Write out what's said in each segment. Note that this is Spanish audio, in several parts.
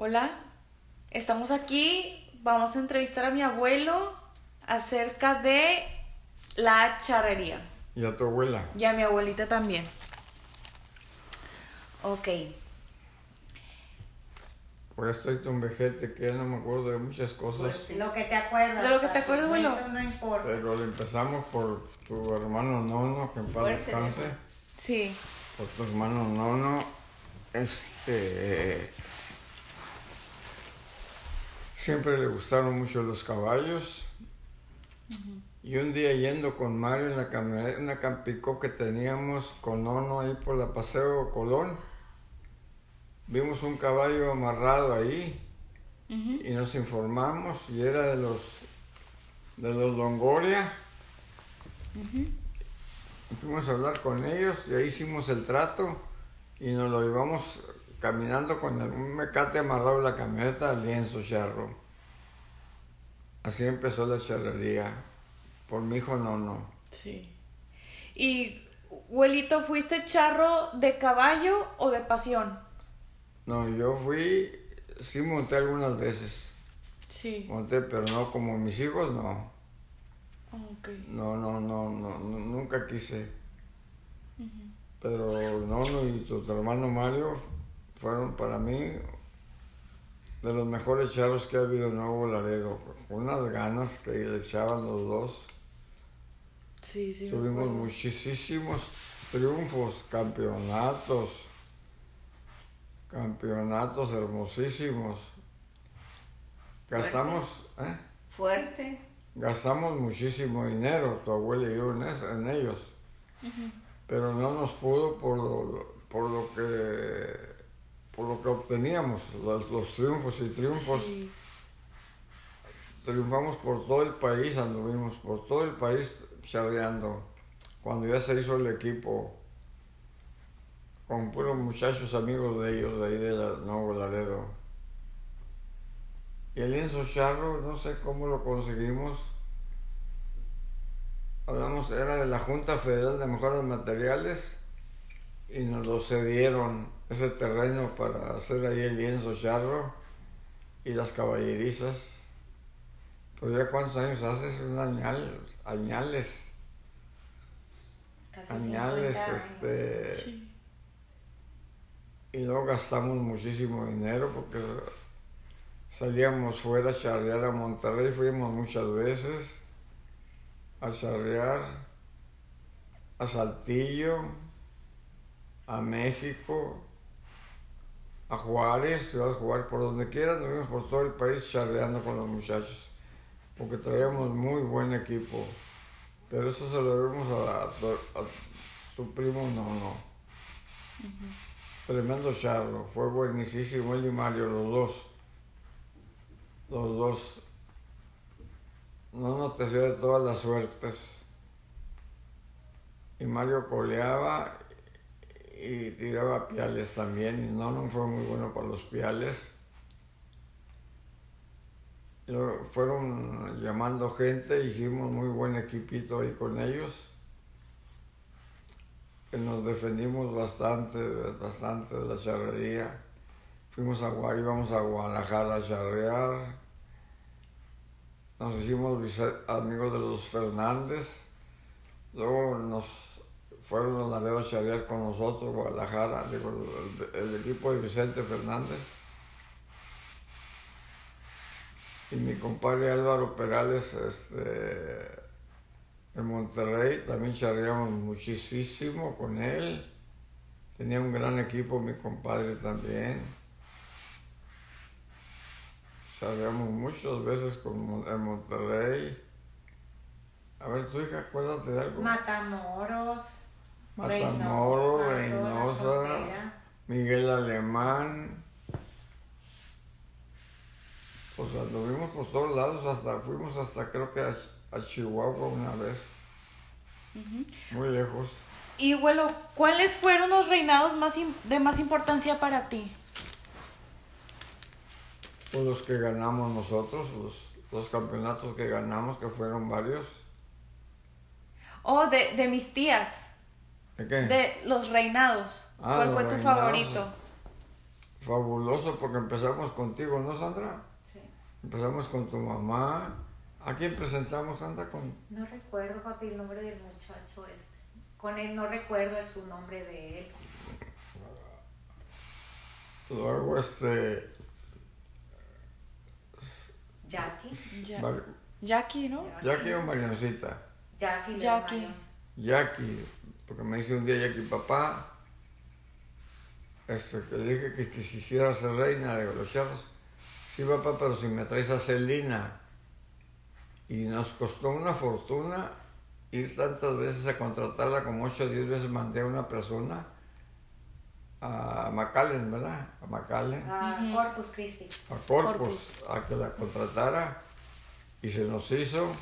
Hola, estamos aquí, vamos a entrevistar a mi abuelo acerca de la charrería. ¿Y a tu abuela? Y a mi abuelita también. Ok. Pues estoy tan vejete que ya no me acuerdo de muchas cosas. Pues, lo que te acuerdas. De lo que te acuerdas, abuelo. Eso no importa. Pero le empezamos por tu hermano Nono, que en paz Fuerte, descanse. Sí. Por tu hermano Nono. Este. Siempre le gustaron mucho los caballos. Y un día yendo con Mario en la camioneta, una campicó que teníamos con Nono ahí por la Paseo Colón, vimos un caballo amarrado ahí y nos informamos y era de los de los Longoria. Fuimos a hablar con ellos y ahí hicimos el trato y nos lo llevamos caminando con el- un mecate amarrado en la camioneta al lienzo charro. Así empezó la charrería. Por mi hijo no, no. Sí. Y, abuelito, ¿fuiste charro de caballo o de pasión? No, yo fui, sí monté algunas veces. Sí. Monté, pero no como mis hijos, no. Ok. No, no, no, no, no, nunca quise. Pero Nono y tu hermano Mario fueron para mí de los mejores charros que ha habido en Nuevo Laredo. Unas ganas que le echaban los dos. Sí, sí. Tuvimos muchísimos triunfos, campeonatos, campeonatos hermosísimos. Gastamos, ¿eh? Fuerte. Gastamos muchísimo dinero, tu abuela y yo, en, eso- en ellos. Pero no nos pudo por lo, por lo que por lo que obteníamos, los, los triunfos y triunfos. Sí. Triunfamos por todo el país, anduvimos por todo el país charreando. Cuando ya se hizo el equipo, con puros muchachos amigos de ellos, de ahí de Nuevo Laredo. Y el lienzo charro, no sé cómo lo conseguimos. Hablamos, era de la Junta Federal de Mejoras Materiales y nos lo cedieron ese terreno para hacer ahí el lienzo charro y las caballerizas. Pues ya cuántos años hace, es un añal, añales, Casi añales, 50 años. este, Sí. y luego gastamos muchísimo dinero porque salíamos fuera a charrear a Monterrey, fuimos muchas veces a charrear a Saltillo, a México, a Juárez, Ciudad Juárez, por donde quiera, nos vimos por todo el país charreando con los muchachos, porque traíamos muy buen equipo. Pero eso se lo debemos a, a tu- a tu primo, no, no. Tremendo charro, fue buenísimo él y Mario, los dos. Los dos. No nos te hacía de todas las suertes. Y Mario coleaba y tiraba piales también. Y no, no fue muy bueno para los piales. Fueron llamando gente, hicimos muy buen equipito ahí con ellos nos defendimos bastante, bastante de la charrería. Fuimos a íbamos a Guadalajara a charrear. Nos hicimos amigos de los Fernández. Luego nos fueron a Laredo a charrear con nosotros, Guadalajara, el equipo de Vicente Fernández. Y mi compadre Álvaro Perales, este, en Monterrey también charreamos muchísimo con él. Tenía un gran equipo mi compadre también. Charreamos muchas veces con, en Monterrey. A ver, tu hija, acuérdate de algo. Matamoros. Matamoros, Reynosa. frontera. Miguel Alemán. Pues anduvimos por todos lados, hasta fuimos hasta creo que a, a Chihuahua una vez. Muy lejos. Y, abuelo, ¿cuáles fueron los reinados más de más importancia para ti? Pues los que ganamos nosotros, los, los campeonatos que ganamos, que fueron varios. Oh, de, de mis tías. ¿De qué? De los reinados. Ah, ¿Cuál los fue tu favorito? fabuloso porque empezamos contigo, ¿no, Sandra? Empezamos con tu mamá. ¿A quién presentamos, Sandra? Con... No recuerdo, papi, el nombre del muchacho este. Con él no recuerdo su nombre de él. Luego, este... Jackie. Ya- Mar- Jackie, ¿no? Jackie o Marioncita. Jackie. Jackie. Jackie, porque me dice un día Jackie, papá, este, que le dije que, que quisiera ser reina de los charros. Sí, papá, pero si me traes a Celina. Y nos costó una fortuna ir tantas veces a contratarla, como 8 o 10 veces mandé a una persona a McAllen, ¿verdad? A McAllen, Ah, Corpus Christi. a Corpus, Corpus. a que la contratara. Y se nos hizo.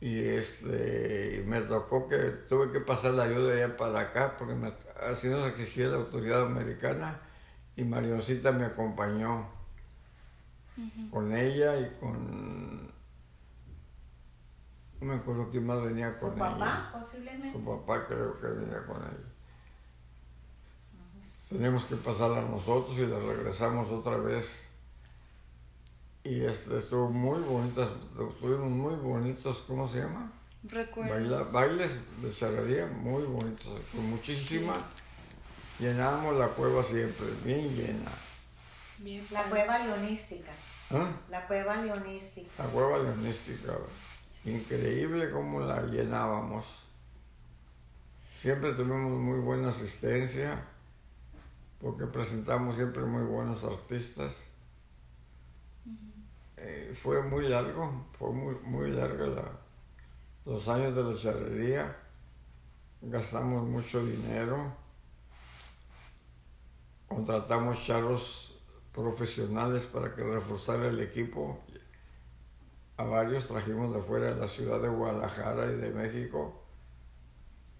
Y este, y me tocó que tuve que pasar la ayuda de allá para acá, porque me, así nos exigía la autoridad americana. Y Marioncita me acompañó con ella y con. No me acuerdo quién más venía Su con papá, ella. posiblemente. Su papá creo que venía con ella. Teníamos que pasarla nosotros y la regresamos otra vez. Y este, estuvo muy bonitas, tuvimos muy bonitos, ¿cómo se llama? Recuerdo. Baila- bailes de charrería muy bonitos, con muchísima. Llenábamos la cueva siempre, bien llena. Bien. La cueva leonística. ¿Ah? La cueva leonística. La cueva leonística, increíble cómo la llenábamos. Siempre tuvimos muy buena asistencia, porque presentamos siempre muy buenos artistas. Eh, fue muy largo, fue muy, muy larga la- los años de la charrería. Gastamos mucho dinero. Contratamos charros profesionales para que reforzara el equipo. A varios trajimos de fuera de la ciudad de Guadalajara y de México.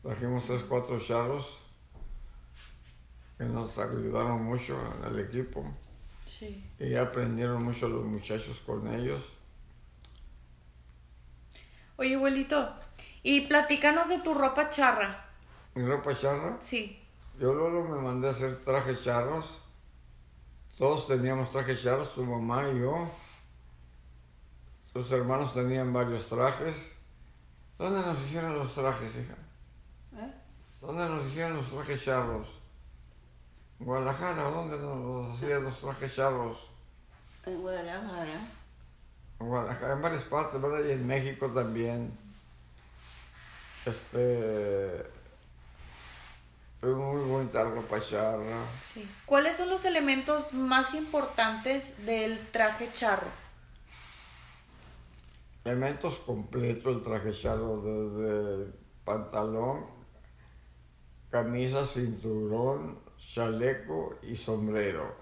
Trajimos tres, cuatro charros que nos ayudaron mucho en el equipo. Sí. Y aprendieron mucho los muchachos con ellos. Oye, abuelito, y platícanos de tu ropa charra. Mi ropa charra, Sí. Yo luego me mandé a hacer trajes charros. Todos teníamos trajes charros, tu mamá y yo. Tus hermanos tenían varios trajes. ¿Dónde nos hicieron los trajes, hija? ¿Eh? ¿Dónde nos hicieron los trajes charros? ¿En Guadalajara? ¿Dónde nos hacían los trajes charros? En Guadalajara. En Guadalajara, en varias partes, ¿verdad? Y en México también. Este. Es muy bonita ropa charra. Sí. ¿Cuáles son los elementos más importantes del traje charro? Elementos completos, el traje charro, desde pantalón, camisa, cinturón, chaleco y sombrero.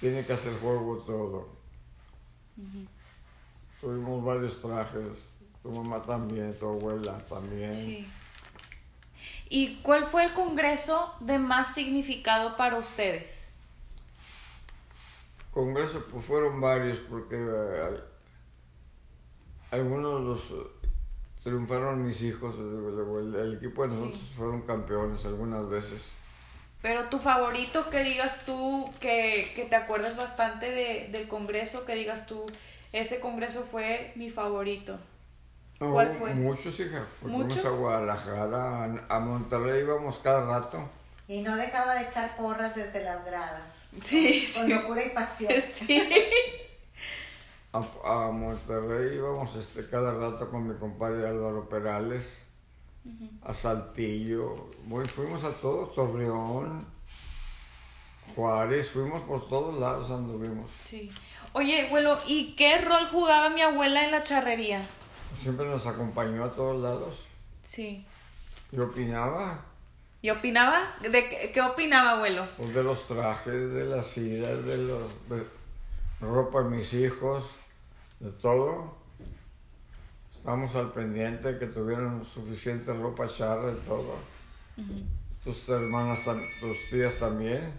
Tiene que hacer juego todo. Tuvimos varios trajes, tu mamá también, tu abuela también. Sí. ¿Y cuál fue el congreso de más significado para ustedes? Congreso pues fueron varios porque eh, algunos los eh, triunfaron mis hijos, el, el- equipo de Sí. nosotros fueron campeones algunas veces. Pero tu favorito, que digas tú, que, que te acuerdas bastante de- del congreso, que digas tú, ese congreso fue mi favorito. No, ¿Cuál fue? Muchos, hija. Fuimos a Guadalajara, a, Monterrey íbamos cada rato. Y no dejaba de echar porras desde las gradas. Sí, Con sí. locura y pasión. Sí. A, a Monterrey íbamos este, cada rato con mi compadre Álvaro Perales, a Saltillo, muy, fuimos a todo, Torreón, Juárez, fuimos por todos lados anduvimos. Sí. Oye, abuelo, ¿y qué rol jugaba mi abuela en la charrería? Siempre nos acompañó a todos lados. Sí. Yo opinaba ¿Y opinaba? ¿De qué, qué opinaba, abuelo? pues, de los trajes, de las sillas, de los de ropa de mis hijos, de todo. Estamos al pendiente de que tuvieran suficiente ropa charra y todo. Tus hermanas, tus tías también.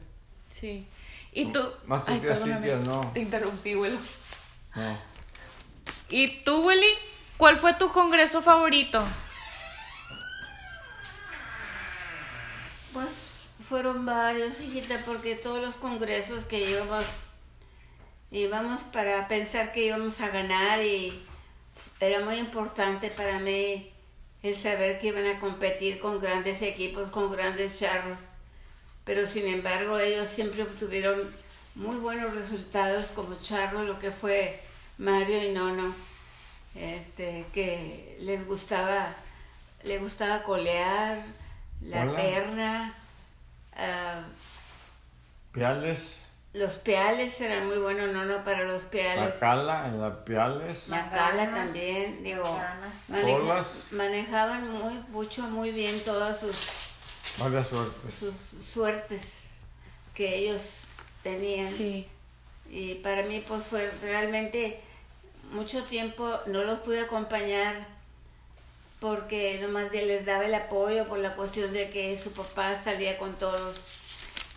Sí. ¿Y tú? Más tu Ay, tía perdóname, Cintia, no. Te interrumpí, abuelo. No. ¿Y tú, Willy? ¿Cuál fue tu congreso favorito? Pues fueron varios, hijita, porque todos los congresos que íbamos, íbamos para pensar que íbamos a ganar y era muy importante para mí el saber que iban a competir con grandes equipos, con grandes charros. Pero sin embargo ellos siempre obtuvieron muy buenos resultados como charros, lo que fue Mario y Nono, este, que les gustaba, les gustaba colear, la Hola. terna, ah, Piales, los peales eran muy buenos, Nono para los peales. la cala, en la Piales, La cala Ganas, también, digo, maneja- manejaban muy mucho, muy bien todas sus, varias suertes. sus suertes que ellos tenían. Sí. Y para mí pues fue realmente mucho tiempo no los pude acompañar porque nomás les daba el apoyo por la cuestión de que su papá salía con todos.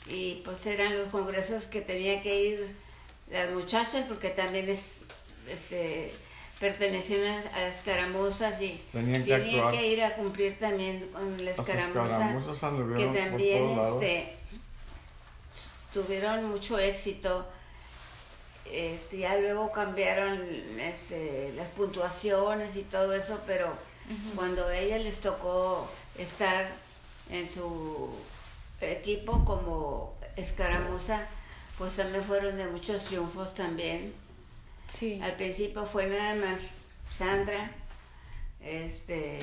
Y pues eran los congresos que tenía que ir las muchachas porque también es este pertenecían a las- escaramuzas y Tenían que ir a cumplir también con la Las escaramuza escaramuzas que también este, tuvieron mucho éxito. Este, ya luego cambiaron este, las puntuaciones y todo eso, pero cuando a ella les tocó estar en su equipo como escaramuza, pues también fueron de muchos triunfos también. Sí. Al principio fue nada más Sandra, este,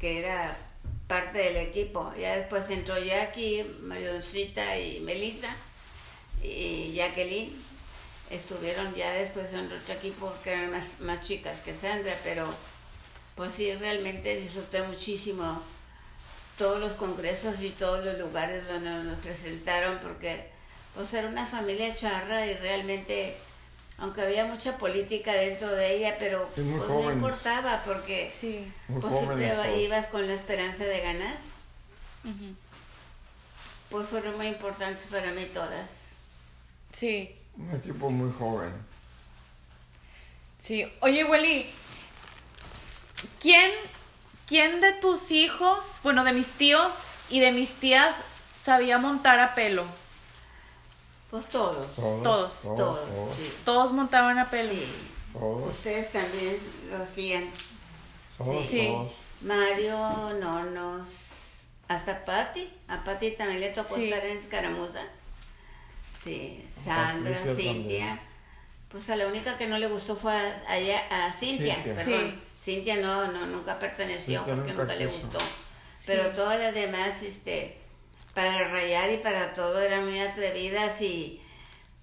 que era parte del equipo. Ya después entró Jackie, Marioncita y Melissa y Jacqueline. Estuvieron ya después en otro equipo que eran más, más chicas que Sandra, pero pues sí, realmente disfruté muchísimo todos los congresos y todos los lugares donde nos presentaron porque pues era una familia charra y realmente aunque había mucha política dentro de ella pero pues no importaba porque Sí. Pues jóvenes siempre todos. ibas con la esperanza de ganar pues fueron muy importantes para mí todas Sí. Un equipo muy joven. Sí. Oye, Willy, ¿quién, ¿quién de tus hijos, bueno, de mis tíos y de mis tías sabía montar a pelo? pues todos Todos. Todos, Todos. todos todos, sí, Todos montaban a pelo. sí. todos, ustedes también lo hacían todos, Sí. todos. Mario, Nonos, hasta Patti. A Patti también le tocó Sí. estar en escaramuza. Sí, Sandra, Patricia Cintia. también. Pues a la única que no le gustó fue a, a ella- a Cintia, Cintia. perdón. Sí. Cintia no, no, nunca perteneció Cintia porque nunca nunca le gustó. Sí. Pero todas las demás, este, para rayar y para todo eran muy atrevidas y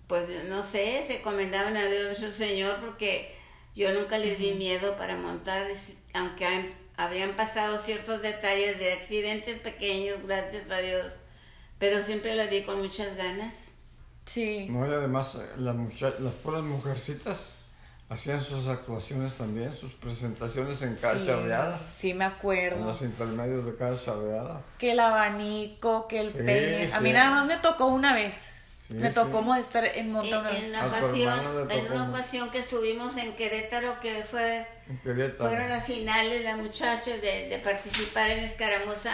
pues no sé, se comendaban a Dios nuestro Señor porque yo nunca les di miedo para montar, aunque han- habían pasado ciertos detalles de accidentes pequeños, gracias a Dios, pero siempre las di con muchas ganas. Sí. No, y además eh, las, mucha- las puras mujercitas hacían sus actuaciones también, sus presentaciones en cada sí. charreada, Sí, me en acuerdo. los intermedios de cada charreada. Que el abanico, que el Sí, peine. A mí sí. nada más me tocó una vez. Sí, me sí. tocó estar en En, monta una en vez. una ocasión, en una ocasión que estuvimos en Querétaro, que fue En Querétaro. Fueron las finales, las muchachas, de, de participar en escaramuza.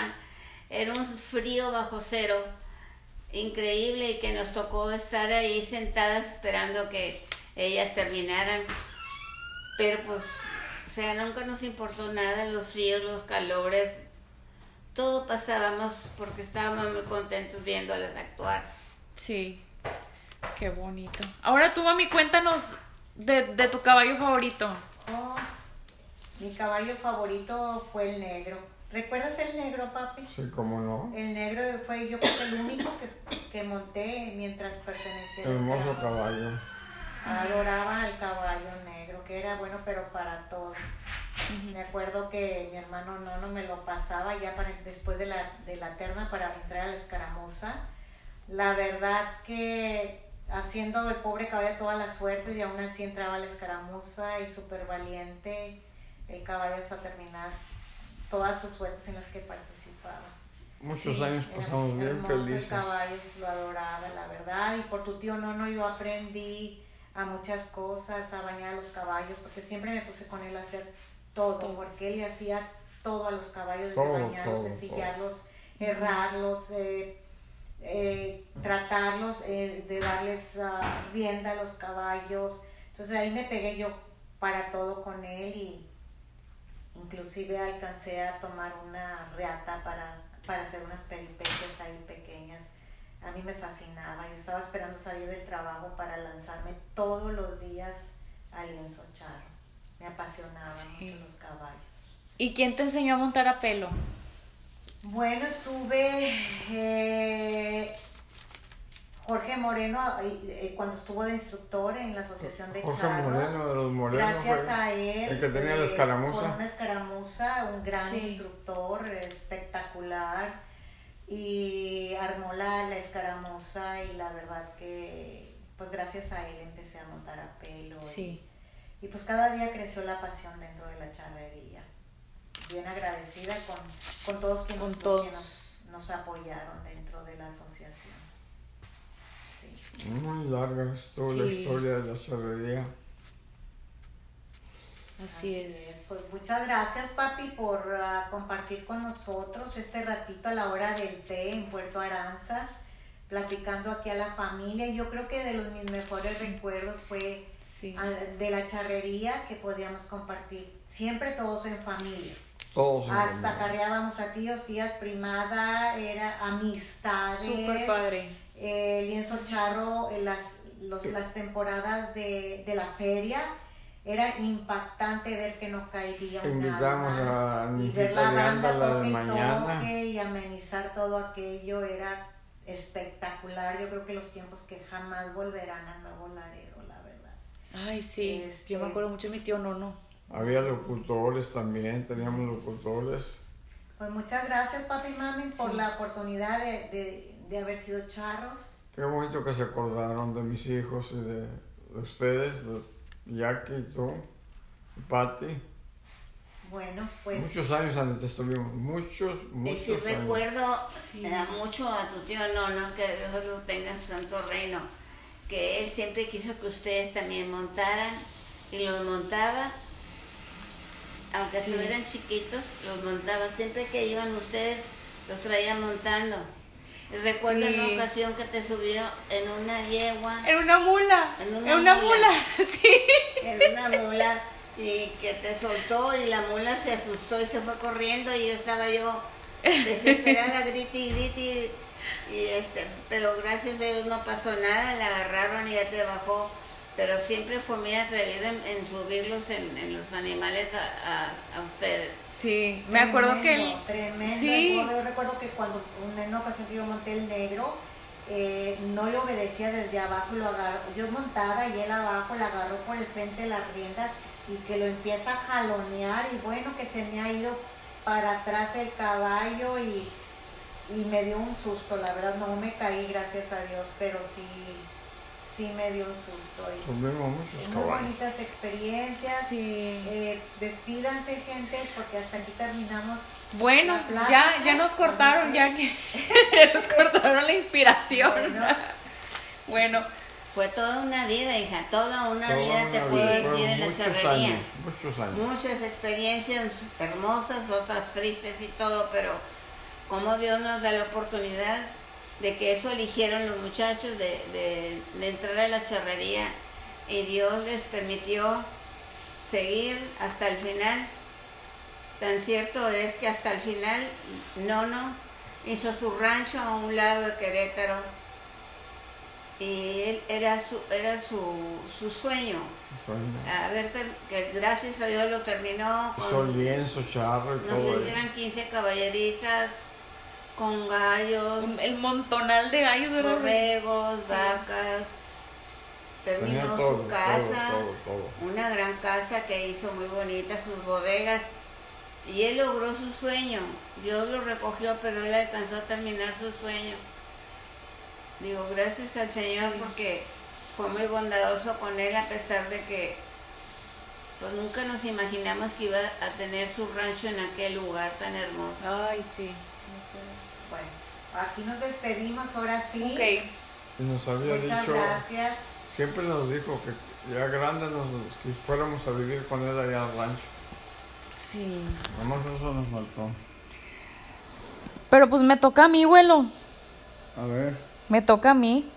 Era un frío bajo cero, increíble, y que nos tocó estar ahí sentadas esperando que ellas terminaran. Pero pues, o sea, nunca nos importó nada, los fríos, los calores, todo pasábamos porque estábamos muy contentos viéndolas actuar. Sí. Qué bonito. Ahora tú, mami, cuéntanos de, de tu caballo favorito. Oh, mi caballo favorito fue el negro. ¿Recuerdas el negro, papi? Sí, cómo no. El negro fue yo creo que el único que, que monté mientras pertenecía a Hermoso esta- caballo. Adoraba al caballo negro, que era bueno pero para todo. Me acuerdo que mi hermano Nono me lo pasaba ya para, después de la, de la terna para entrar a la escaramuza. La verdad que haciendo el pobre caballo toda la suerte y aún así entraba a la escaramuza y súper valiente el caballo hasta terminar todas sus suertes en las que participaba. Muchos Sí, años Era pasamos bien hermoso el felices. caballo, lo adoraba, la verdad. Y por tu tío Nono yo aprendí a muchas cosas, a bañar a los caballos, porque siempre me puse con él a hacer todo, Todo. porque él le hacía todo a los caballos, Todo, bañarlos, todo, ensillarlos, herrarlos, eh, eh, tratarlos, eh, de darles ah, rienda a los caballos. Entonces ahí me pegué yo para todo con él y inclusive alcancé a tomar una reata para, para hacer unas peripecias ahí pequeñas. A mí me fascinaba, yo estaba esperando salir del trabajo para lanzarme todos los días al lienzo charro. Me apasionaban Sí. mucho los caballos. ¿Y quién te enseñó a montar a pelo? Bueno, estuve eh, Jorge Moreno eh, cuando estuvo de instructor en la Asociación de Jorge Charros. Moreno de los Morenos Gracias a él. el que tenía la eh, escaramuza. Con una escaramuza, un gran Sí. instructor, espectacular. Y armó la, la escaramuza y la verdad que, pues gracias a él empecé a montar a pelo. y- Sí. y pues cada día creció la pasión dentro de la charrería. Bien agradecida con, con todos quienes Con que nos apoyaron dentro de la asociación. Muy larga es toda la Sí. historia de la charrería. Así es. Pues muchas gracias, papi, por ah, compartir con nosotros este ratito a la hora del té en Puerto Aranzas, platicando aquí a la familia. Yo creo que de los mis mejores recuerdos fue Sí. ah, de la charrería que podíamos compartir siempre todos en familia. Todos. en Hasta familia. acarreábamos a tíos, tías, primada, era amistades. Súper padre. Eh, lienzo charro, en las, los- las temporadas de, de la feria. Era impactante ver que no caería un Invitamos a y Anifita ver la banda Ándala de toque y mañana. toque y amenizar todo aquello era espectacular. Yo creo que los tiempos que jamás volverán a Nuevo Laredo, la verdad. Ay, sí. Este- Yo me acuerdo mucho de mi tío Nono. Había locutores también, teníamos locutores. Pues muchas gracias, papi y mami, por Sí. la oportunidad de, de, de haber sido charros. Qué bonito que se acordaron de mis hijos y de, de ustedes, de Jackie, tú, y Patty. Bueno, pues Muchos años antes estuvimos, muchos, Y muchos sí años. recuerdo Sí. eh, mucho a tu tío Nono, que Dios lo tenga en su santo reino, que él siempre quiso que ustedes también montaran y los montaba, aunque Sí. estuvieran chiquitos, los montaba. Siempre que iban ustedes, los traía montando. Recuerdo Sí. una ocasión que te subió en una yegua, En una mula. En En una una, mula. mula. Sí. en una mula, y que te soltó y la mula se asustó y se fue corriendo y yo estaba yo desesperada, griti y griti, y este, pero gracias a Dios no pasó nada, la agarraron y ya te bajó, pero siempre fue muy atrevida en, en subirlos en, en los animales a, a, a ustedes. Sí. Me acuerdo que él. Tremendo. Sí. Yo recuerdo que cuando una en una ocasión que yo monté el negro, eh, no le obedecía desde abajo, lo agarró, yo montaba y él abajo le agarró por el frente de las riendas y que lo empieza a jalonear y bueno que se me ha ido para atrás el caballo y, y me dio un susto, la verdad no me caí gracias a Dios, pero sí, sí me dio un susto. Y Tuvimos muchos muy caballos. bonitas experiencias. Sí. Eh, despídanse gente porque hasta aquí terminamos. Bueno, La ya, ya nos cortaron, ya que nos cortaron la inspiración. Bueno. Bueno, Fue toda una vida, hija, toda una Toda vida te una puedo vida, decir fueron en la años, muchos años. Muchas experiencias hermosas, otras tristes y todo, pero como Dios nos da la oportunidad de que eso eligieron los muchachos de, de- de entrar a la charrería y Dios les permitió seguir hasta el final. Tan cierto es que hasta el final Nono hizo su rancho a un lado de Querétaro y él era su, era su, su sueño. A ver, que gracias a Dios lo terminó Hizo con, lienzo, charro y no todo. sé si eran 15 caballerizas, con gallos, el montonal de gallos, ¿verdad? borregos, vacas. Terminó todo, su casa, todo, todo, todo. una gran casa que hizo muy bonita, sus bodegas. Y él logró su sueño. Dios lo recogió, pero él alcanzó a terminar su sueño. Digo, gracias al Señor Sí. porque fue muy bondadoso con él a pesar de que pues nunca nos imaginamos que iba a tener su rancho en aquel lugar tan hermoso. Ay, sí. Bueno, aquí nos despedimos ahora sí. acuerdo. Ok. Y nos había Muchas dicho, gracias. siempre nos dijo que ya grande nos, que fuéramos a vivir con él allá al rancho. Sí. Nomás eso nos faltó. Pero pues me toca a mi abuelo. A ver. Me toca a mí.